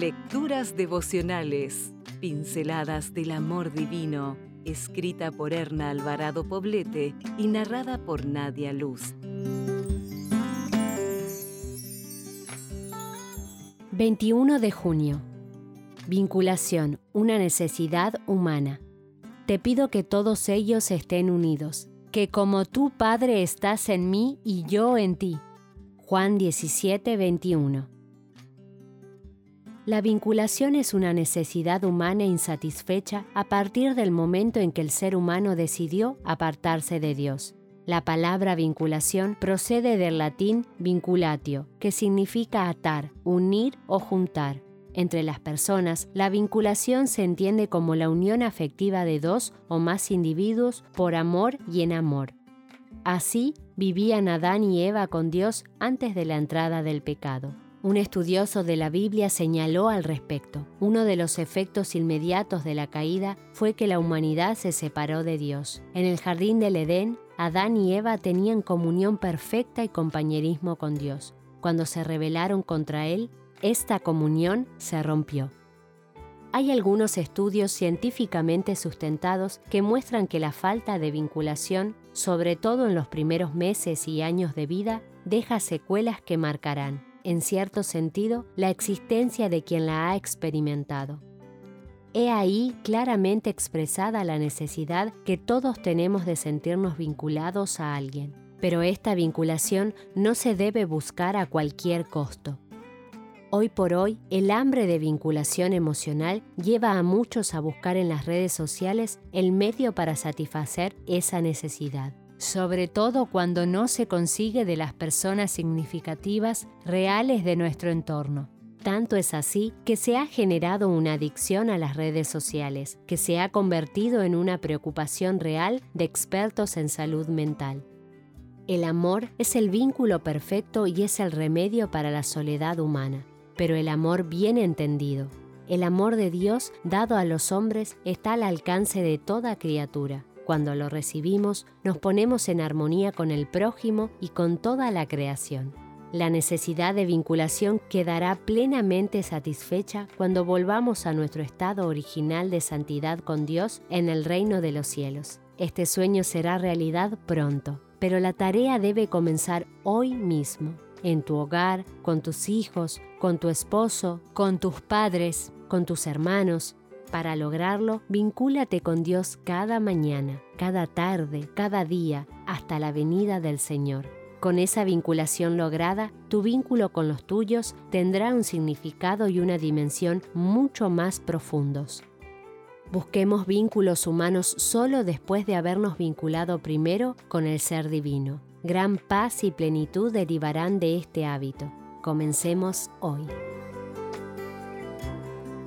Lecturas devocionales, pinceladas del amor divino, escrita por Erna Alvarado Poblete y narrada por Nadia Luz. 21 de junio. Vinculación, una necesidad humana. Te pido que todos ellos estén unidos, que como tú, Padre, estás en mí y yo en ti. Juan 17, 21. La vinculación es una necesidad humana insatisfecha a partir del momento en que el ser humano decidió apartarse de Dios. La palabra vinculación procede del latín vinculatio, que significa atar, unir o juntar. Entre las personas, la vinculación se entiende como la unión afectiva de dos o más individuos por amor y en amor. Así vivían Adán y Eva con Dios antes de la entrada del pecado. Un estudioso de la Biblia señaló al respecto, uno de los efectos inmediatos de la caída fue que la humanidad se separó de Dios. En el jardín del Edén, Adán y Eva tenían comunión perfecta y compañerismo con Dios. Cuando se rebelaron contra Él, esta comunión se rompió. Hay algunos estudios científicamente sustentados que muestran que la falta de vinculación, sobre todo en los primeros meses y años de vida, deja secuelas que marcarán en cierto sentido, la existencia de quien la ha experimentado. He ahí claramente expresada la necesidad que todos tenemos de sentirnos vinculados a alguien, pero esta vinculación no se debe buscar a cualquier costo. Hoy por hoy, el hambre de vinculación emocional lleva a muchos a buscar en las redes sociales el medio para satisfacer esa necesidad sobre todo cuando no se consigue de las personas significativas reales de nuestro entorno. Tanto es así que se ha generado una adicción a las redes sociales, que se ha convertido en una preocupación real de expertos en salud mental. El amor es el vínculo perfecto y es el remedio para la soledad humana, pero el amor bien entendido, el amor de Dios dado a los hombres está al alcance de toda criatura cuando lo recibimos, nos ponemos en armonía con el prójimo y con toda la creación. La necesidad de vinculación quedará plenamente satisfecha cuando volvamos a nuestro estado original de santidad con Dios en el reino de los cielos. Este sueño será realidad pronto, pero la tarea debe comenzar hoy mismo, en tu hogar, con tus hijos, con tu esposo, con tus padres, con tus hermanos, para lograrlo, vincúlate con Dios cada mañana, cada tarde, cada día, hasta la venida del Señor. Con esa vinculación lograda, tu vínculo con los tuyos tendrá un significado y una dimensión mucho más profundos. Busquemos vínculos humanos solo después de habernos vinculado primero con el Ser Divino. Gran paz y plenitud derivarán de este hábito. Comencemos hoy.